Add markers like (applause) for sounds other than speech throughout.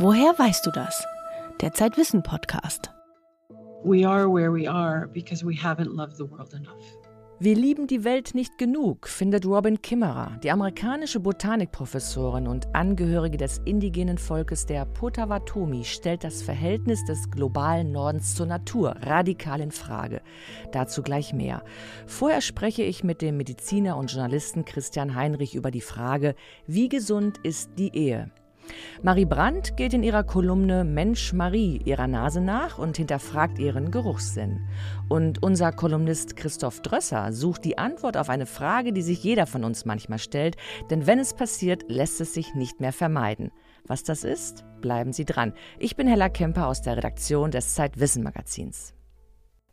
Woher weißt du das? Der Zeitwissen Podcast. We are where we are because we haven't loved the world enough. Wir lieben die Welt nicht genug, findet Robin Kimmerer, die amerikanische Botanikprofessorin und Angehörige des indigenen Volkes der Potawatomi, stellt das Verhältnis des globalen Nordens zur Natur radikal in Frage. Dazu gleich mehr. Vorher spreche ich mit dem Mediziner und Journalisten Christian Heinrich über die Frage, wie gesund ist die Ehe? Marie Brandt geht in ihrer Kolumne Mensch Marie ihrer Nase nach und hinterfragt ihren Geruchssinn. Und unser Kolumnist Christoph Drösser sucht die Antwort auf eine Frage, die sich jeder von uns manchmal stellt, denn wenn es passiert, lässt es sich nicht mehr vermeiden. Was das ist? Bleiben Sie dran. Ich bin Hella Kemper aus der Redaktion des Zeitwissen Magazins.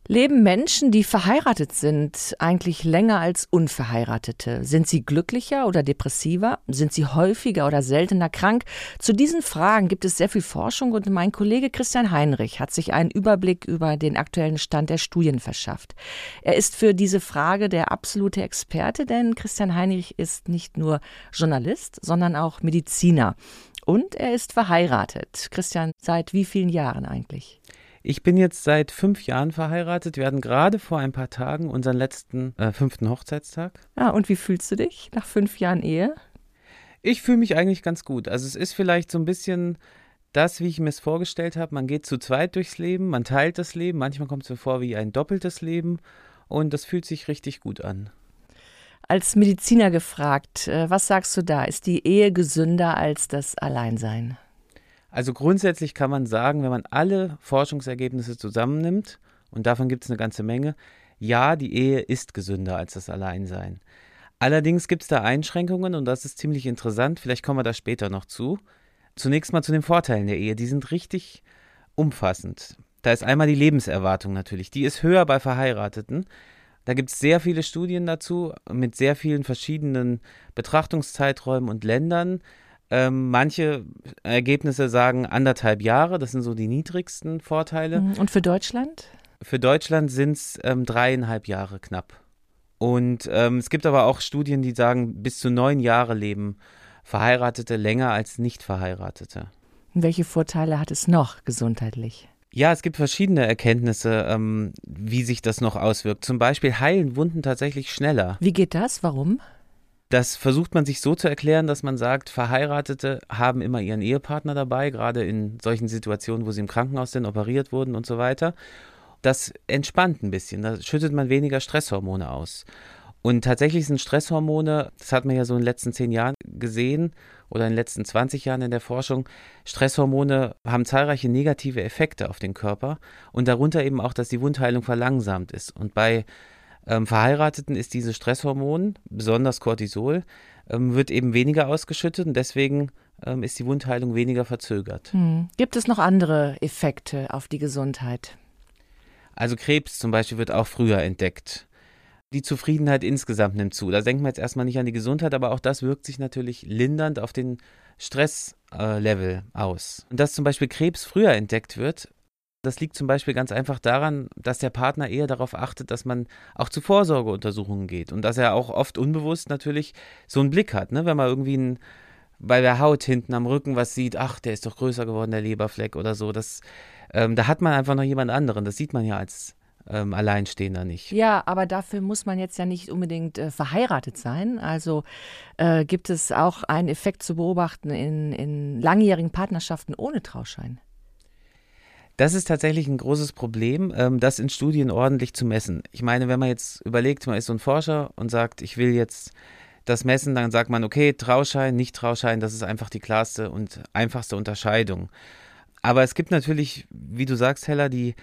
Leben Menschen, die verheiratet sind, eigentlich länger als Unverheiratete? Sind sie glücklicher oder depressiver? Sind sie häufiger oder seltener krank? Zu diesen Fragen gibt es sehr viel Forschung und mein Kollege Christian Heinrich hat sich einen Überblick über den aktuellen Stand der Studien verschafft. Er ist für diese Frage der absolute Experte, denn Christian Heinrich ist nicht nur Journalist, sondern auch Mediziner. Und er ist verheiratet. Christian, seit wie vielen Jahren eigentlich? Ich bin jetzt seit fünf Jahren verheiratet. Wir hatten gerade vor ein paar Tagen unseren letzten äh, fünften Hochzeitstag. Ah, und wie fühlst du dich nach fünf Jahren Ehe? Ich fühle mich eigentlich ganz gut. Also es ist vielleicht so ein bisschen das, wie ich mir es vorgestellt habe. Man geht zu zweit durchs Leben, man teilt das Leben. Manchmal kommt es mir vor wie ein doppeltes Leben. Und das fühlt sich richtig gut an. Als Mediziner gefragt, äh, was sagst du da? Ist die Ehe gesünder als das Alleinsein? Also grundsätzlich kann man sagen, wenn man alle Forschungsergebnisse zusammennimmt, und davon gibt es eine ganze Menge, ja, die Ehe ist gesünder als das Alleinsein. Allerdings gibt es da Einschränkungen und das ist ziemlich interessant, vielleicht kommen wir da später noch zu. Zunächst mal zu den Vorteilen der Ehe, die sind richtig umfassend. Da ist einmal die Lebenserwartung natürlich, die ist höher bei Verheirateten. Da gibt es sehr viele Studien dazu mit sehr vielen verschiedenen Betrachtungszeiträumen und Ländern. Ähm, manche Ergebnisse sagen anderthalb Jahre, das sind so die niedrigsten Vorteile. Mhm. Und für Deutschland? Für Deutschland sind es ähm, dreieinhalb Jahre knapp. Und ähm, es gibt aber auch Studien, die sagen, bis zu neun Jahre leben Verheiratete länger als Nicht-Verheiratete. Welche Vorteile hat es noch gesundheitlich? Ja, es gibt verschiedene Erkenntnisse, ähm, wie sich das noch auswirkt. Zum Beispiel heilen Wunden tatsächlich schneller. Wie geht das? Warum? Das versucht man sich so zu erklären, dass man sagt, Verheiratete haben immer ihren Ehepartner dabei, gerade in solchen Situationen, wo sie im Krankenhaus sind, operiert wurden und so weiter. Das entspannt ein bisschen, da schüttet man weniger Stresshormone aus. Und tatsächlich sind Stresshormone, das hat man ja so in den letzten zehn Jahren gesehen oder in den letzten 20 Jahren in der Forschung, Stresshormone haben zahlreiche negative Effekte auf den Körper und darunter eben auch, dass die Wundheilung verlangsamt ist. Und bei ähm, Verheirateten ist dieses Stresshormon, besonders Cortisol, ähm, wird eben weniger ausgeschüttet und deswegen ähm, ist die Wundheilung weniger verzögert. Hm. Gibt es noch andere Effekte auf die Gesundheit? Also Krebs zum Beispiel wird auch früher entdeckt. Die Zufriedenheit insgesamt nimmt zu. Da denken wir jetzt erstmal nicht an die Gesundheit, aber auch das wirkt sich natürlich lindernd auf den Stresslevel äh, aus. Und dass zum Beispiel Krebs früher entdeckt wird, das liegt zum Beispiel ganz einfach daran, dass der Partner eher darauf achtet, dass man auch zu Vorsorgeuntersuchungen geht und dass er auch oft unbewusst natürlich so einen Blick hat, ne? wenn man irgendwie ein, bei der Haut hinten am Rücken was sieht, ach, der ist doch größer geworden, der Leberfleck oder so. Das, ähm, da hat man einfach noch jemand anderen. Das sieht man ja als ähm, Alleinstehender nicht. Ja, aber dafür muss man jetzt ja nicht unbedingt äh, verheiratet sein. Also äh, gibt es auch einen Effekt zu beobachten in, in langjährigen Partnerschaften ohne Trauschein? Das ist tatsächlich ein großes Problem, ähm, das in Studien ordentlich zu messen. Ich meine, wenn man jetzt überlegt, man ist so ein Forscher und sagt, ich will jetzt das messen, dann sagt man, okay, Trauschein, nicht Trauschein, das ist einfach die klarste und einfachste Unterscheidung. Aber es gibt natürlich, wie du sagst, Hella, die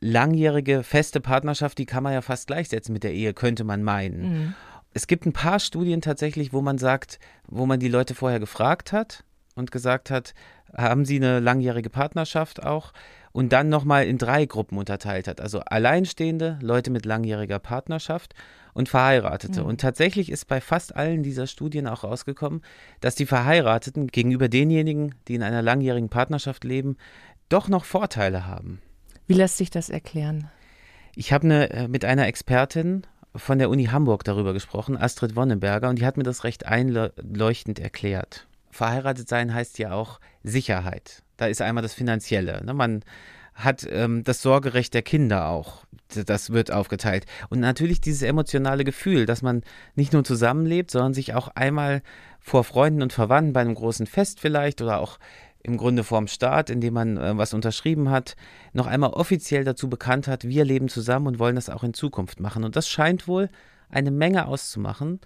langjährige feste Partnerschaft, die kann man ja fast gleichsetzen mit der Ehe, könnte man meinen. Mhm. Es gibt ein paar Studien tatsächlich, wo man sagt, wo man die Leute vorher gefragt hat und gesagt hat, haben sie eine langjährige Partnerschaft auch? Und dann nochmal in drei Gruppen unterteilt hat. Also Alleinstehende, Leute mit langjähriger Partnerschaft und Verheiratete. Mhm. Und tatsächlich ist bei fast allen dieser Studien auch rausgekommen, dass die Verheirateten gegenüber denjenigen, die in einer langjährigen Partnerschaft leben, doch noch Vorteile haben. Wie lässt sich das erklären? Ich habe eine, äh, mit einer Expertin von der Uni Hamburg darüber gesprochen, Astrid Wonnenberger, und die hat mir das recht einleuchtend erklärt. Verheiratet sein heißt ja auch Sicherheit. Da ist einmal das Finanzielle. Ne? Man hat ähm, das Sorgerecht der Kinder auch. Das wird aufgeteilt. Und natürlich dieses emotionale Gefühl, dass man nicht nur zusammenlebt, sondern sich auch einmal vor Freunden und Verwandten bei einem großen Fest vielleicht oder auch im Grunde vorm Staat, indem man äh, was unterschrieben hat, noch einmal offiziell dazu bekannt hat, wir leben zusammen und wollen das auch in Zukunft machen. Und das scheint wohl eine Menge auszumachen.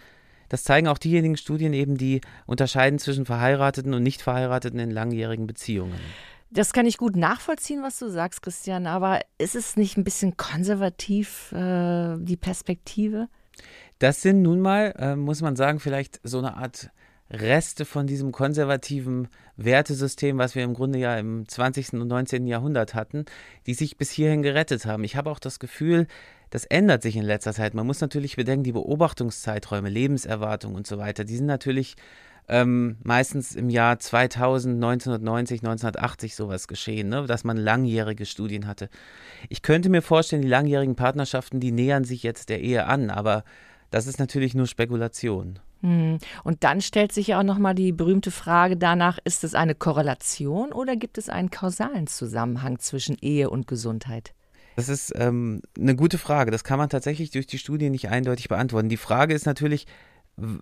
Das zeigen auch diejenigen Studien eben, die unterscheiden zwischen Verheirateten und nicht Verheirateten in langjährigen Beziehungen. Das kann ich gut nachvollziehen, was du sagst, Christian, aber ist es nicht ein bisschen konservativ, äh, die Perspektive? Das sind nun mal, äh, muss man sagen, vielleicht so eine Art Reste von diesem konservativen Wertesystem, was wir im Grunde ja im 20. und 19. Jahrhundert hatten, die sich bis hierhin gerettet haben. Ich habe auch das Gefühl, das ändert sich in letzter Zeit. Man muss natürlich bedenken, die Beobachtungszeiträume, Lebenserwartung und so weiter, die sind natürlich ähm, meistens im Jahr 2000, 1990, 1980 sowas geschehen, ne? dass man langjährige Studien hatte. Ich könnte mir vorstellen, die langjährigen Partnerschaften, die nähern sich jetzt der Ehe an, aber das ist natürlich nur Spekulation. Hm. Und dann stellt sich ja auch nochmal die berühmte Frage danach, ist es eine Korrelation oder gibt es einen kausalen Zusammenhang zwischen Ehe und Gesundheit? Das ist ähm, eine gute Frage. Das kann man tatsächlich durch die Studie nicht eindeutig beantworten. Die Frage ist natürlich,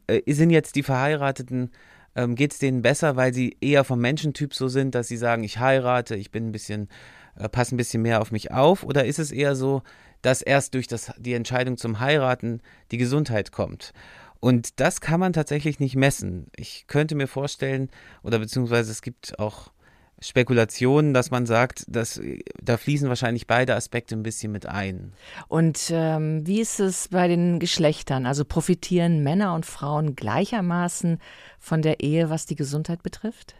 äh, sind jetzt die Verheirateten, ähm, geht es denen besser, weil sie eher vom Menschentyp so sind, dass sie sagen, ich heirate, ich bin ein bisschen, äh, passe ein bisschen mehr auf mich auf? Oder ist es eher so, dass erst durch das, die Entscheidung zum Heiraten die Gesundheit kommt? Und das kann man tatsächlich nicht messen. Ich könnte mir vorstellen, oder beziehungsweise es gibt auch Spekulationen, dass man sagt, dass da fließen wahrscheinlich beide Aspekte ein bisschen mit ein. Und ähm, wie ist es bei den Geschlechtern? Also profitieren Männer und Frauen gleichermaßen von der Ehe, was die Gesundheit betrifft?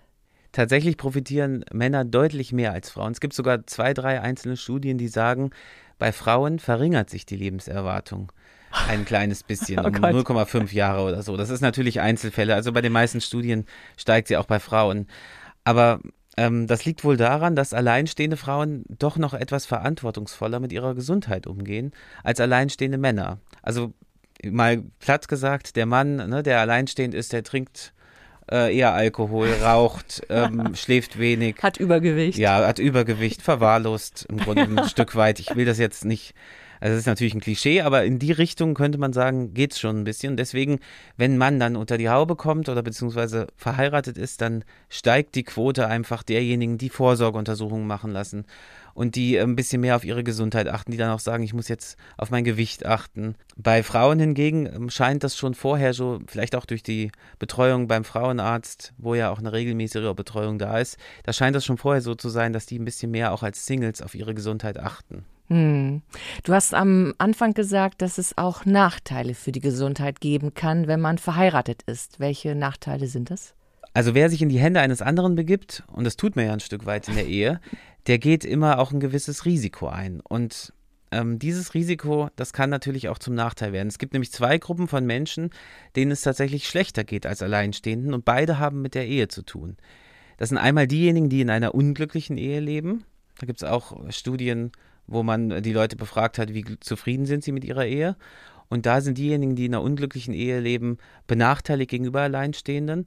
Tatsächlich profitieren Männer deutlich mehr als Frauen. Es gibt sogar zwei, drei einzelne Studien, die sagen, bei Frauen verringert sich die Lebenserwartung ein kleines bisschen, (laughs) oh um 0,5 Jahre oder so. Das ist natürlich Einzelfälle. Also bei den meisten Studien steigt sie auch bei Frauen. Aber ähm, das liegt wohl daran, dass alleinstehende Frauen doch noch etwas verantwortungsvoller mit ihrer Gesundheit umgehen als alleinstehende Männer. Also mal platt gesagt, der Mann, ne, der alleinstehend ist, der trinkt äh, eher Alkohol, (laughs) raucht, ähm, schläft wenig. Hat Übergewicht. Ja, hat Übergewicht, verwahrlost im Grunde (laughs) ein Stück weit. Ich will das jetzt nicht also das ist natürlich ein Klischee, aber in die Richtung könnte man sagen, geht es schon ein bisschen. Deswegen, wenn man dann unter die Haube kommt oder beziehungsweise verheiratet ist, dann steigt die Quote einfach derjenigen, die Vorsorgeuntersuchungen machen lassen und die ein bisschen mehr auf ihre Gesundheit achten, die dann auch sagen, ich muss jetzt auf mein Gewicht achten. Bei Frauen hingegen ähm, scheint das schon vorher so, vielleicht auch durch die Betreuung beim Frauenarzt, wo ja auch eine regelmäßige Betreuung da ist, da scheint das schon vorher so zu sein, dass die ein bisschen mehr auch als Singles auf ihre Gesundheit achten. Hm. Du hast am Anfang gesagt, dass es auch Nachteile für die Gesundheit geben kann, wenn man verheiratet ist. Welche Nachteile sind das? Also wer sich in die Hände eines anderen begibt, und das tut man ja ein Stück weit in der Ehe, der geht immer auch ein gewisses Risiko ein. Und ähm, dieses Risiko, das kann natürlich auch zum Nachteil werden. Es gibt nämlich zwei Gruppen von Menschen, denen es tatsächlich schlechter geht als Alleinstehenden und beide haben mit der Ehe zu tun. Das sind einmal diejenigen, die in einer unglücklichen Ehe leben. Da gibt es auch Studien, wo man die Leute befragt hat, wie zufrieden sind sie mit ihrer Ehe. Und da sind diejenigen, die in einer unglücklichen Ehe leben, benachteiligt gegenüber Alleinstehenden.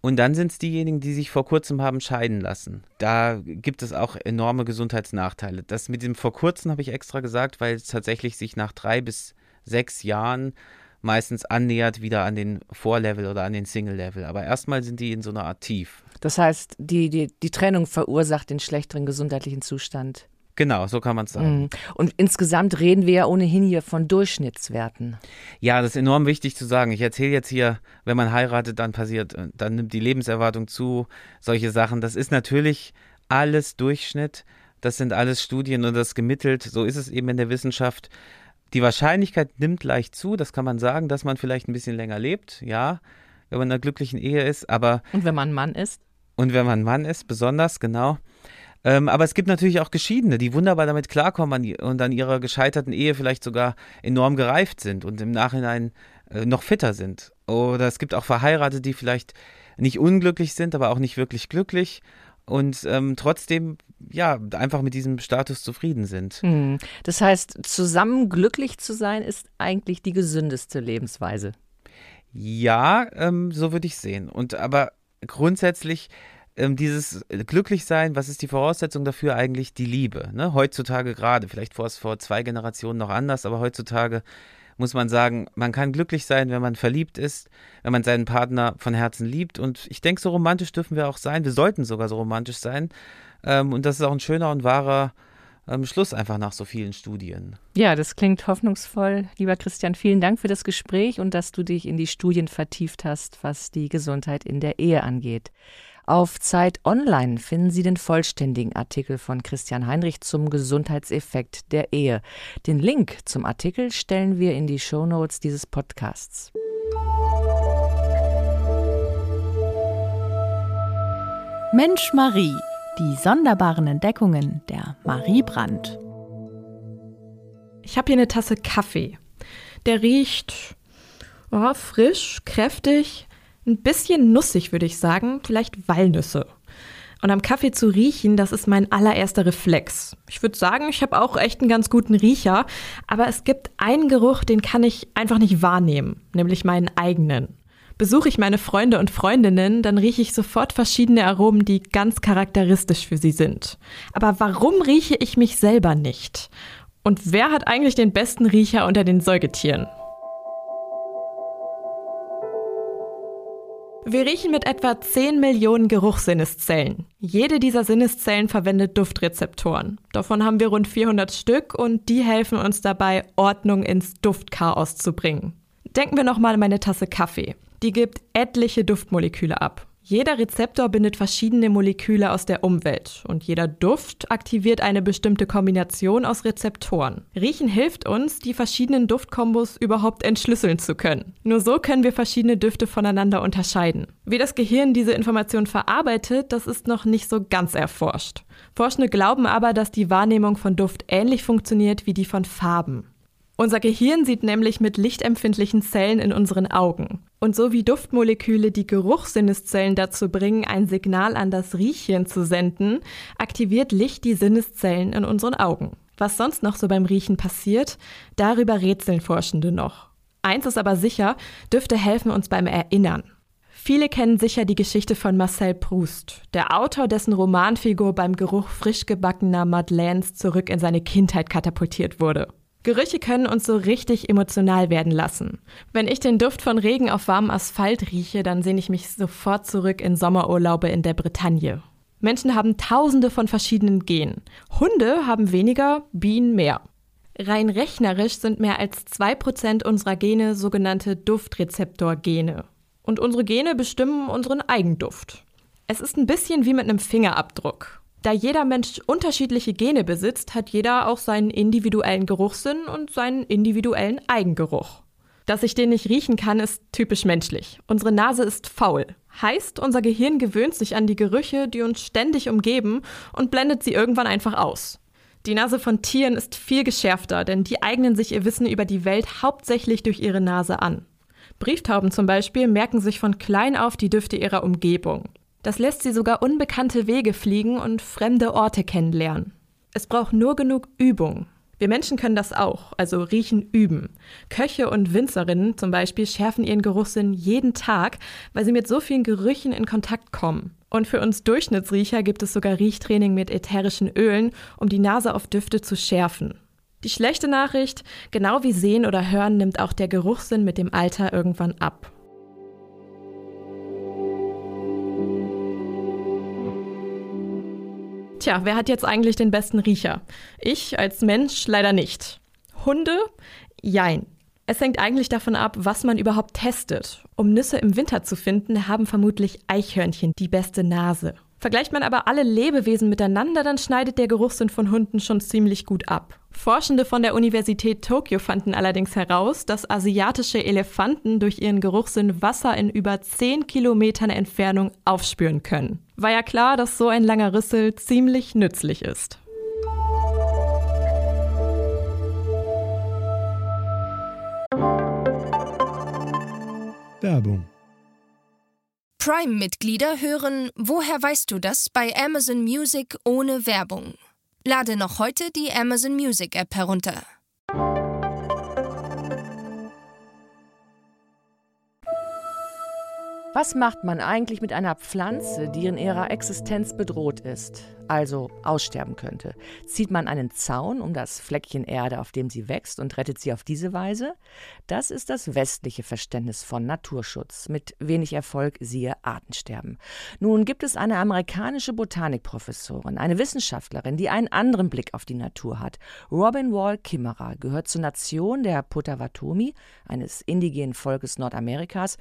Und dann sind es diejenigen, die sich vor kurzem haben scheiden lassen. Da gibt es auch enorme Gesundheitsnachteile. Das mit dem vor kurzem habe ich extra gesagt, weil es tatsächlich sich nach drei bis sechs Jahren meistens annähert wieder an den Vorlevel oder an den Single-Level. Aber erstmal sind die in so einer Art Tief. Das heißt, die, die, die Trennung verursacht den schlechteren gesundheitlichen Zustand. Genau, so kann man es sagen. Mhm. Und insgesamt reden wir ja ohnehin hier von Durchschnittswerten. Ja, das ist enorm wichtig zu sagen. Ich erzähle jetzt hier, wenn man heiratet, dann passiert, äh, dann nimmt die Lebenserwartung zu, solche Sachen. Das ist natürlich alles Durchschnitt. Das sind alles Studien und das gemittelt. So ist es eben in der Wissenschaft. Die Wahrscheinlichkeit nimmt leicht zu, das kann man sagen, dass man vielleicht ein bisschen länger lebt, ja, wenn man in einer glücklichen Ehe ist, aber. Und wenn man ein Mann ist? Und wenn man ein Mann ist, besonders, genau. Ähm, aber es gibt natürlich auch Geschiedene, die wunderbar damit klarkommen und an ihrer gescheiterten Ehe vielleicht sogar enorm gereift sind und im Nachhinein äh, noch fitter sind. Oder es gibt auch Verheiratete, die vielleicht nicht unglücklich sind, aber auch nicht wirklich glücklich und ähm, trotzdem ja einfach mit diesem Status zufrieden sind. Hm. Das heißt, zusammen glücklich zu sein ist eigentlich die gesündeste Lebensweise. Ja, ähm, so würde ich sehen. Und aber grundsätzlich ähm, dieses Glücklichsein, was ist die Voraussetzung dafür eigentlich? Die Liebe. Ne? Heutzutage gerade, vielleicht vor, vor zwei Generationen noch anders, aber heutzutage muss man sagen, man kann glücklich sein, wenn man verliebt ist, wenn man seinen Partner von Herzen liebt. Und ich denke, so romantisch dürfen wir auch sein. Wir sollten sogar so romantisch sein. Ähm, und das ist auch ein schöner und wahrer ähm, Schluss einfach nach so vielen Studien. Ja, das klingt hoffnungsvoll. Lieber Christian, vielen Dank für das Gespräch und dass du dich in die Studien vertieft hast, was die Gesundheit in der Ehe angeht. Auf Zeit Online finden Sie den vollständigen Artikel von Christian Heinrich zum Gesundheitseffekt der Ehe. Den Link zum Artikel stellen wir in die Shownotes dieses Podcasts. Mensch Marie, die sonderbaren Entdeckungen der Marie Brandt. Ich habe hier eine Tasse Kaffee. Der riecht oh, frisch, kräftig, ein bisschen nussig, würde ich sagen, vielleicht Walnüsse. Und am Kaffee zu riechen, das ist mein allererster Reflex. Ich würde sagen, ich habe auch echt einen ganz guten Riecher, aber es gibt einen Geruch, den kann ich einfach nicht wahrnehmen, nämlich meinen eigenen. Besuche ich meine Freunde und Freundinnen, dann rieche ich sofort verschiedene Aromen, die ganz charakteristisch für sie sind. Aber warum rieche ich mich selber nicht? Und wer hat eigentlich den besten Riecher unter den Säugetieren? Wir riechen mit etwa 10 Millionen Geruchssinneszellen. Jede dieser Sinneszellen verwendet Duftrezeptoren. Davon haben wir rund 400 Stück und die helfen uns dabei, Ordnung ins Duftchaos zu bringen. Denken wir nochmal an meine Tasse Kaffee. Die gibt etliche Duftmoleküle ab. Jeder Rezeptor bindet verschiedene Moleküle aus der Umwelt und jeder Duft aktiviert eine bestimmte Kombination aus Rezeptoren. Riechen hilft uns, die verschiedenen Duftkombos überhaupt entschlüsseln zu können. Nur so können wir verschiedene Düfte voneinander unterscheiden. Wie das Gehirn diese Information verarbeitet, das ist noch nicht so ganz erforscht. Forschende glauben aber, dass die Wahrnehmung von Duft ähnlich funktioniert wie die von Farben. Unser Gehirn sieht nämlich mit lichtempfindlichen Zellen in unseren Augen. Und so wie Duftmoleküle die Geruchssinneszellen dazu bringen, ein Signal an das Riechchen zu senden, aktiviert Licht die Sinneszellen in unseren Augen. Was sonst noch so beim Riechen passiert, darüber rätseln Forschende noch. Eins ist aber sicher, Düfte helfen uns beim Erinnern. Viele kennen sicher die Geschichte von Marcel Proust, der Autor, dessen Romanfigur beim Geruch frisch gebackener Madeleines zurück in seine Kindheit katapultiert wurde. Gerüche können uns so richtig emotional werden lassen. Wenn ich den Duft von Regen auf warmem Asphalt rieche, dann sehne ich mich sofort zurück in Sommerurlaube in der Bretagne. Menschen haben tausende von verschiedenen Genen. Hunde haben weniger, Bienen mehr. Rein rechnerisch sind mehr als 2% unserer Gene sogenannte Duftrezeptor-Gene. Und unsere Gene bestimmen unseren Eigenduft. Es ist ein bisschen wie mit einem Fingerabdruck. Da jeder Mensch unterschiedliche Gene besitzt, hat jeder auch seinen individuellen Geruchssinn und seinen individuellen Eigengeruch. Dass ich den nicht riechen kann, ist typisch menschlich. Unsere Nase ist faul. Heißt, unser Gehirn gewöhnt sich an die Gerüche, die uns ständig umgeben und blendet sie irgendwann einfach aus. Die Nase von Tieren ist viel geschärfter, denn die eignen sich ihr Wissen über die Welt hauptsächlich durch ihre Nase an. Brieftauben zum Beispiel merken sich von klein auf die Düfte ihrer Umgebung. Das lässt sie sogar unbekannte Wege fliegen und fremde Orte kennenlernen. Es braucht nur genug Übung. Wir Menschen können das auch, also riechen üben. Köche und Winzerinnen zum Beispiel schärfen ihren Geruchssinn jeden Tag, weil sie mit so vielen Gerüchen in Kontakt kommen. Und für uns Durchschnittsriecher gibt es sogar Riechtraining mit ätherischen Ölen, um die Nase auf Düfte zu schärfen. Die schlechte Nachricht, genau wie Sehen oder Hören nimmt auch der Geruchssinn mit dem Alter irgendwann ab. Tja, wer hat jetzt eigentlich den besten Riecher? Ich als Mensch leider nicht. Hunde? Jein. Es hängt eigentlich davon ab, was man überhaupt testet. Um Nüsse im Winter zu finden, haben vermutlich Eichhörnchen die beste Nase. Vergleicht man aber alle Lebewesen miteinander, dann schneidet der Geruchssinn von Hunden schon ziemlich gut ab. Forschende von der Universität Tokio fanden allerdings heraus, dass asiatische Elefanten durch ihren Geruchssinn Wasser in über 10 Kilometern Entfernung aufspüren können. War ja klar, dass so ein langer Rüssel ziemlich nützlich ist. Werbung Prime-Mitglieder hören Woher weißt du das bei Amazon Music ohne Werbung. Lade noch heute die Amazon Music App herunter. Was macht man eigentlich mit einer Pflanze, die in ihrer Existenz bedroht ist, also aussterben könnte? Zieht man einen Zaun um das Fleckchen Erde, auf dem sie wächst, und rettet sie auf diese Weise? Das ist das westliche Verständnis von Naturschutz, mit wenig Erfolg siehe Artensterben. Nun gibt es eine amerikanische Botanikprofessorin, eine Wissenschaftlerin, die einen anderen Blick auf die Natur hat. Robin Wall Kimmerer gehört zur Nation der Potawatomi, eines indigenen Volkes Nordamerikas,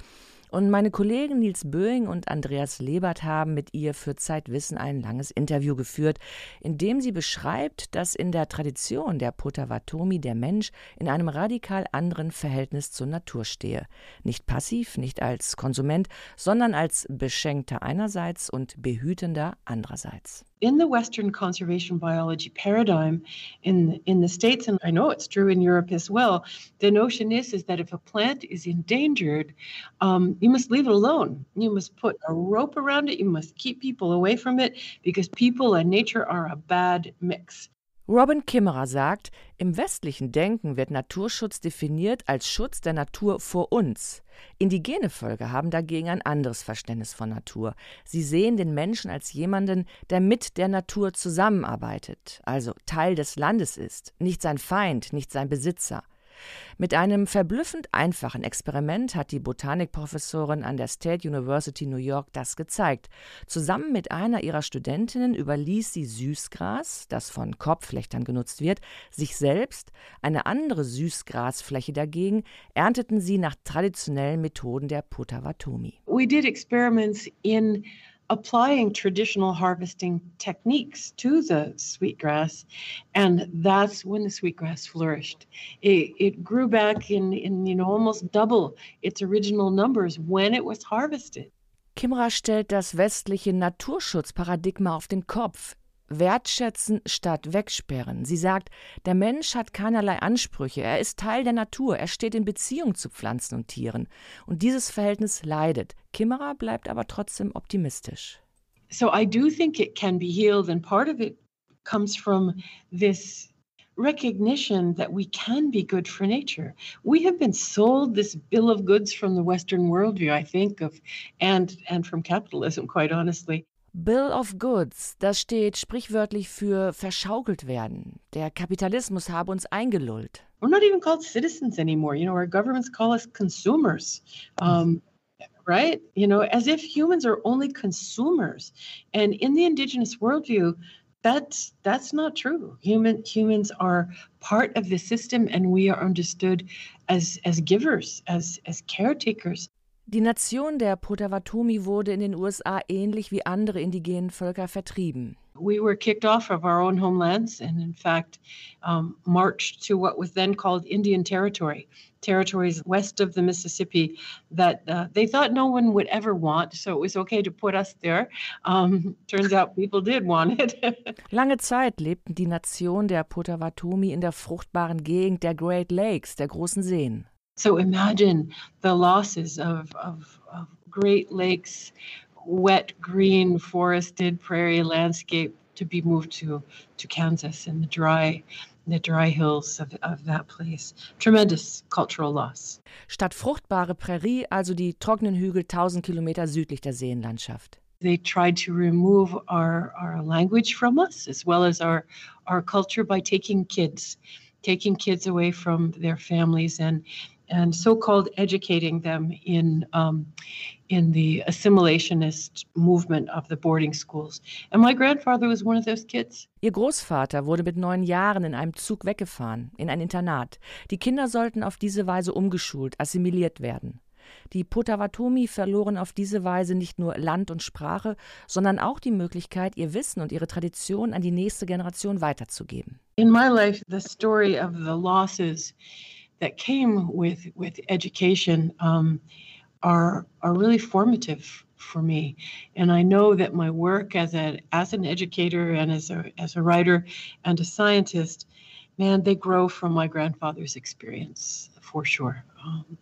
und meine Kollegen Nils Böing und Andreas Lebert haben mit ihr für Zeitwissen ein langes Interview geführt, in dem sie beschreibt, dass in der Tradition der Potawatomi der Mensch in einem radikal anderen Verhältnis zur Natur stehe. Nicht passiv, nicht als Konsument, sondern als Beschenkter einerseits und Behütender andererseits. In the Western conservation biology paradigm in, in the States, and I know it's true in Europe as well, the notion is, is that if a plant is endangered, um, you must leave it alone. You must put a rope around it. You must keep people away from it because people and nature are a bad mix. Robin Kimmerer sagt, im westlichen Denken wird Naturschutz definiert als Schutz der Natur vor uns. Indigene Völker haben dagegen ein anderes Verständnis von Natur. Sie sehen den Menschen als jemanden, der mit der Natur zusammenarbeitet, also Teil des Landes ist, nicht sein Feind, nicht sein Besitzer. Mit einem verblüffend einfachen Experiment hat die Botanikprofessorin an der State University New York das gezeigt. Zusammen mit einer ihrer Studentinnen überließ sie Süßgras, das von Korbflechtern genutzt wird, sich selbst, eine andere Süßgrasfläche dagegen ernteten sie nach traditionellen Methoden der Potawatomi. We did experiments in applying traditional harvesting techniques to the sweetgrass, and that's when the sweetgrass flourished. It, it grew back in, in you know almost double its original numbers when it was harvested. Kimra stellt das westliche Naturschutzparadigma auf den Kopf. Wertschätzen statt wegsperren. Sie sagt, der Mensch hat keinerlei Ansprüche, er ist Teil der Natur, er steht in Beziehung zu Pflanzen und Tieren. Und dieses Verhältnis leidet. Kimmerer bleibt aber trotzdem optimistisch. So I do think it can be healed, and part of it comes from this recognition that we can be good for nature. We have been sold this bill of goods from the Western worldview, I think, of and and from capitalism, quite honestly. Bill of Goods, das steht sprichwörtlich für verschaukelt werden. Der Kapitalismus habe uns eingelullt. We're not even called citizens anymore. You know, our governments call us consumers. Um, right? You know, as if humans are only consumers. And in the indigenous worldview, that's that's not true. Human humans are part of the system and we are understood as as givers, as as caretakers. Die Nation der Potawatomi wurde in den USA ähnlich wie andere indigenen Völker vertrieben. We were kicked off of our own homelands and, in fact, um, marched to what was then called Indian Territory, territories west of the Mississippi that uh, they thought no one would ever want. So it was okay to put us there. Um, turns out people did want it. (laughs) Lange Zeit lebten die Nation der Potawatomi in der fruchtbaren Gegend der Great Lakes, der großen Seen. So imagine the losses of, of, of Great Lakes, wet, green, forested prairie landscape to be moved to, to Kansas and the dry the dry hills of, of that place. Tremendous cultural loss. Statt fruchtbare Prärie also die trockenen Hügel 1000 Kilometer südlich der Seenlandschaft. They tried to remove our, our language from us as well as our, our culture by taking kids, taking kids away from their families and and so-called educating them in um, in the assimilationist movement of the boarding schools. And my grandfather was one of those kids. Ihr Großvater wurde mit neun Jahren in einem Zug weggefahren, in ein Internat. Die Kinder sollten auf diese Weise umgeschult, assimiliert werden. Die Potawatomi verloren auf diese Weise nicht nur Land und Sprache, sondern auch die Möglichkeit, ihr Wissen und ihre Tradition an die nächste Generation weiterzugeben. In my life, the story of the losses that came with with education um, are are really formative for me, and I know that my work as a as an educator and as a as a writer and a scientist, man, they grow from my grandfather's experience for sure. Um,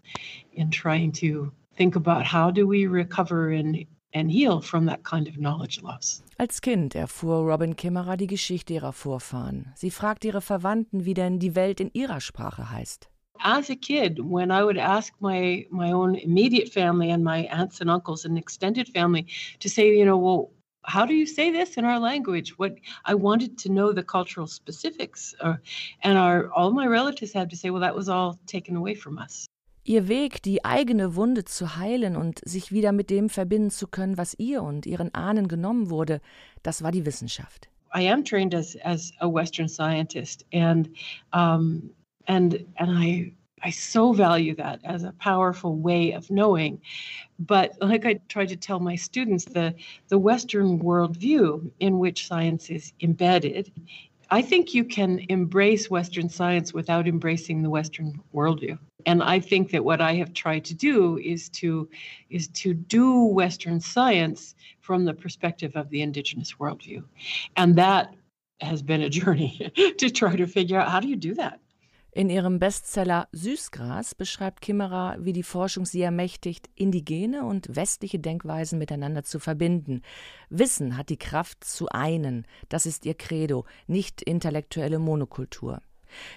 in trying to think about how do we recover and and heal from that kind of knowledge loss. Als Kind erfuhr Robin Kimmerer die Geschichte ihrer Vorfahren. Sie fragt ihre Verwandten, wie denn die Welt in ihrer Sprache heißt. As a kid, when I would ask my my own immediate family and my aunts and uncles and extended family to say, you know, well, how do you say this in our language? What I wanted to know the cultural specifics, uh, and our all my relatives had to say, well, that was all taken away from us. Ihr Weg, die eigene Wunde zu heilen und sich wieder mit dem verbinden zu können, was ihr und ihren Ahnen genommen wurde, das war die Wissenschaft. I am trained as as a Western scientist, and um, and and I I so value that as a powerful way of knowing. But like I try to tell my students, the the Western worldview in which science is embedded, I think you can embrace Western science without embracing the Western worldview. And I think that what I have tried to do is to is to do Western science from the perspective of the indigenous worldview. And that has been a journey (laughs) to try to figure out how do you do that? In ihrem Bestseller Süßgras beschreibt Kimmerer, wie die Forschung sie ermächtigt, indigene und westliche Denkweisen miteinander zu verbinden. Wissen hat die Kraft zu einen, das ist ihr Credo, nicht intellektuelle Monokultur.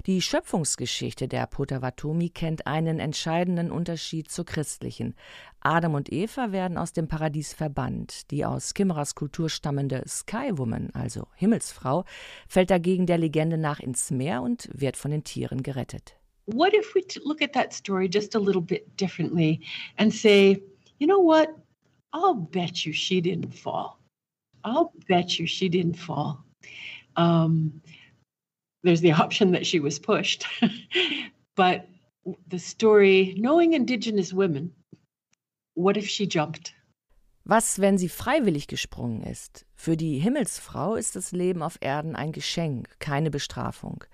Die Schöpfungsgeschichte der Potawatomi kennt einen entscheidenden Unterschied zur christlichen. Adam und Eva werden aus dem Paradies verbannt. Die aus Kimmeras Kultur stammende Skywoman, also Himmelsfrau, fällt dagegen der Legende nach ins Meer und wird von den Tieren gerettet. What if we look at that story just a little bit differently and say, you know what? I'll bet you she didn't fall. I'll bet you she didn't fall. Um, there's the option that she was pushed. (laughs) but the story, knowing Indigenous women, what if she jumped? Was, wenn sie freiwillig gesprungen ist? Für die Himmelsfrau ist das Leben auf Erden ein Geschenk, keine Bestrafung.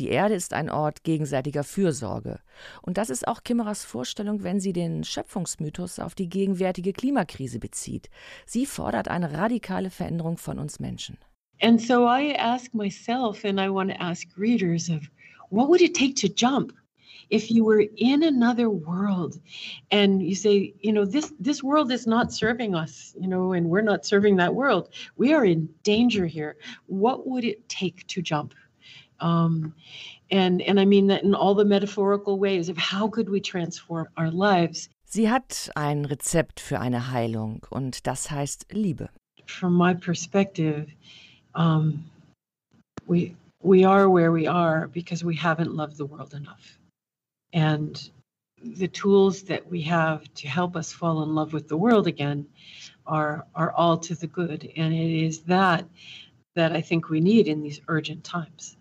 Die Erde ist ein Ort gegenseitiger Fürsorge. Und das ist auch Kimmeras Vorstellung, wenn sie den Schöpfungsmythos auf die gegenwärtige Klimakrise bezieht. Sie fordert eine radikale Veränderung von uns Menschen. And so I ask myself, and I want to ask readers of what would it take to jump if you were in another world and you say, you know, this this world is not serving us, you know, and we're not serving that world. We are in danger here. What would it take to jump? Um, and and I mean that in all the metaphorical ways of how could we transform our lives. Sie hat ein Rezept für eine Heilung und das heißt Liebe. From my perspective, um, we we are where we are because we haven't loved the world enough, and the tools that we have to help us fall in love with the world again are are all to the good, and it is that that I think we need in these urgent times.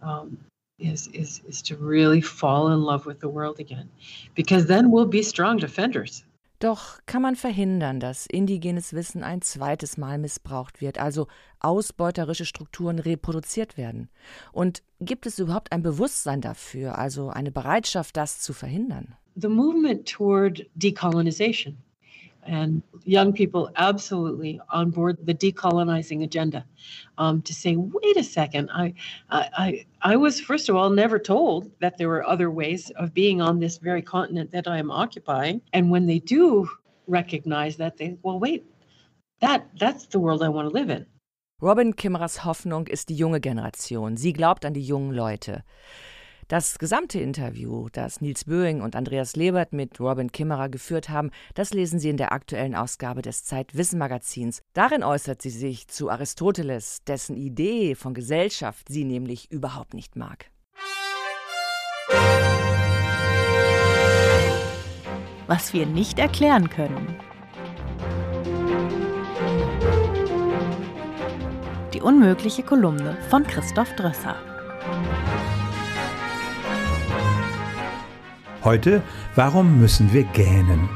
Um, is, is, is to really fall in love with the world again. Because then we'll be strong defenders. Doch kann man verhindern, dass indigenes Wissen ein zweites Mal missbraucht wird, also ausbeuterische Strukturen reproduziert werden? Und gibt es überhaupt ein Bewusstsein dafür, also eine Bereitschaft, das zu verhindern? The movement toward decolonization and young people absolutely on board the decolonizing agenda um, to say wait a second I, I i was first of all never told that there were other ways of being on this very continent that i am occupying and when they do recognize that they well wait that that's the world i want to live in Robin Kimmerers Hoffnung ist die junge Generation. Sie glaubt an die jungen Leute. Das gesamte Interview, das Nils Böing und Andreas Lebert mit Robin Kimmerer geführt haben, das lesen Sie in der aktuellen Ausgabe des Zeitwissen-Magazins. Darin äußert sie sich zu Aristoteles, dessen Idee von Gesellschaft sie nämlich überhaupt nicht mag. Was wir nicht erklären können. Die unmögliche Kolumne von Christoph Drösser. Heute, warum müssen wir gähnen?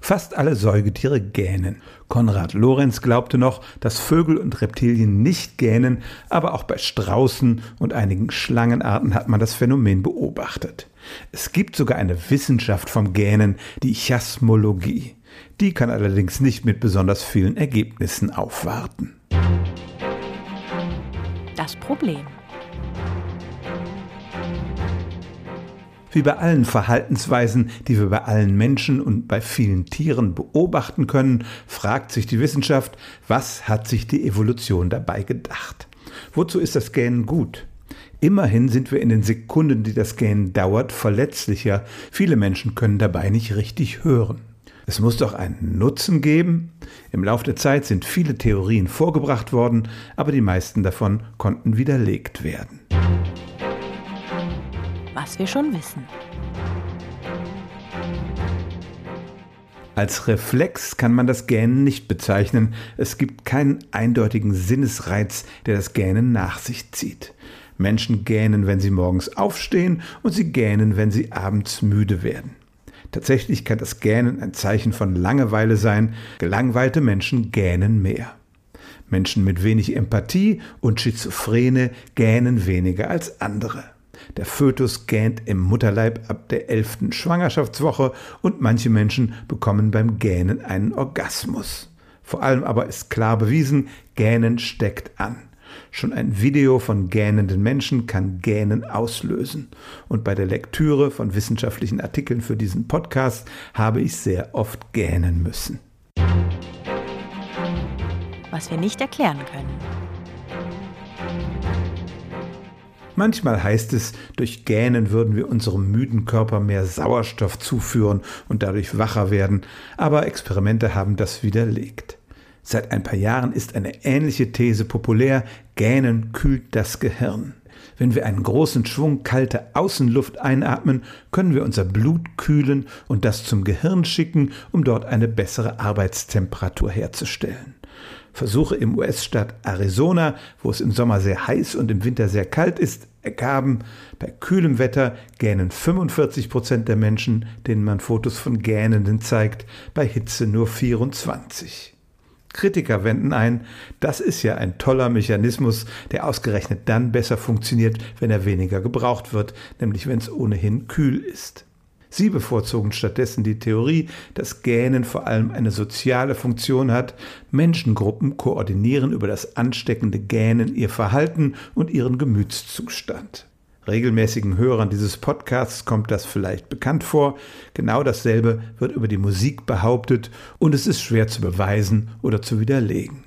Fast alle Säugetiere gähnen. Konrad Lorenz glaubte noch, dass Vögel und Reptilien nicht gähnen, aber auch bei Straußen und einigen Schlangenarten hat man das Phänomen beobachtet. Es gibt sogar eine Wissenschaft vom Gähnen, die Chasmologie. Die kann allerdings nicht mit besonders vielen Ergebnissen aufwarten das Problem. Wie bei allen Verhaltensweisen, die wir bei allen Menschen und bei vielen Tieren beobachten können, fragt sich die Wissenschaft, was hat sich die Evolution dabei gedacht? Wozu ist das Gähnen gut? Immerhin sind wir in den Sekunden, die das Gähnen dauert, verletzlicher. Viele Menschen können dabei nicht richtig hören. Es muss doch einen Nutzen geben? Im Laufe der Zeit sind viele Theorien vorgebracht worden, aber die meisten davon konnten widerlegt werden was wir schon wissen. Als Reflex kann man das Gähnen nicht bezeichnen. Es gibt keinen eindeutigen Sinnesreiz, der das Gähnen nach sich zieht. Menschen gähnen, wenn sie morgens aufstehen und sie gähnen, wenn sie abends müde werden. Tatsächlich kann das Gähnen ein Zeichen von Langeweile sein. Gelangweilte Menschen gähnen mehr. Menschen mit wenig Empathie und Schizophrene gähnen weniger als andere. Der Fötus gähnt im Mutterleib ab der elften Schwangerschaftswoche und manche Menschen bekommen beim Gähnen einen Orgasmus. Vor allem aber ist klar bewiesen, Gähnen steckt an. Schon ein Video von gähnenden Menschen kann Gähnen auslösen. Und bei der Lektüre von wissenschaftlichen Artikeln für diesen Podcast habe ich sehr oft gähnen müssen. Was wir nicht erklären können. Manchmal heißt es, durch Gähnen würden wir unserem müden Körper mehr Sauerstoff zuführen und dadurch wacher werden, aber Experimente haben das widerlegt. Seit ein paar Jahren ist eine ähnliche These populär, Gähnen kühlt das Gehirn. Wenn wir einen großen Schwung kalte Außenluft einatmen, können wir unser Blut kühlen und das zum Gehirn schicken, um dort eine bessere Arbeitstemperatur herzustellen. Versuche im US-Staat Arizona, wo es im Sommer sehr heiß und im Winter sehr kalt ist, ergaben, bei kühlem Wetter gähnen 45 Prozent der Menschen, denen man Fotos von Gähnenden zeigt, bei Hitze nur 24. Kritiker wenden ein, das ist ja ein toller Mechanismus, der ausgerechnet dann besser funktioniert, wenn er weniger gebraucht wird, nämlich wenn es ohnehin kühl ist. Sie bevorzugen stattdessen die Theorie, dass Gähnen vor allem eine soziale Funktion hat. Menschengruppen koordinieren über das ansteckende Gähnen ihr Verhalten und ihren Gemütszustand. Regelmäßigen Hörern dieses Podcasts kommt das vielleicht bekannt vor. Genau dasselbe wird über die Musik behauptet und es ist schwer zu beweisen oder zu widerlegen.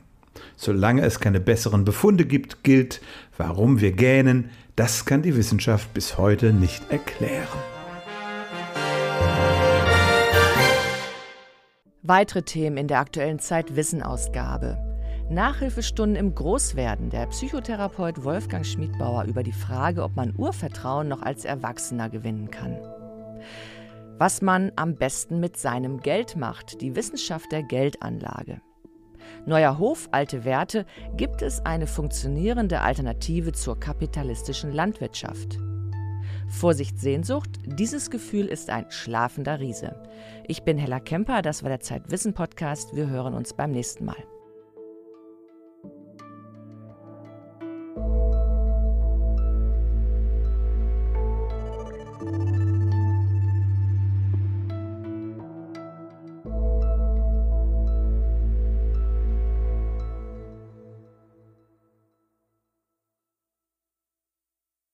Solange es keine besseren Befunde gibt, gilt, warum wir gähnen, das kann die Wissenschaft bis heute nicht erklären. Weitere Themen in der aktuellen Zeit Wissenausgabe. Nachhilfestunden im Großwerden. Der Psychotherapeut Wolfgang Schmidbauer über die Frage, ob man Urvertrauen noch als Erwachsener gewinnen kann. Was man am besten mit seinem Geld macht. Die Wissenschaft der Geldanlage. Neuer Hof, alte Werte. Gibt es eine funktionierende Alternative zur kapitalistischen Landwirtschaft? Vorsicht Sehnsucht, dieses Gefühl ist ein schlafender Riese. Ich bin Hella Kemper, das war der Zeitwissen Podcast. Wir hören uns beim nächsten Mal.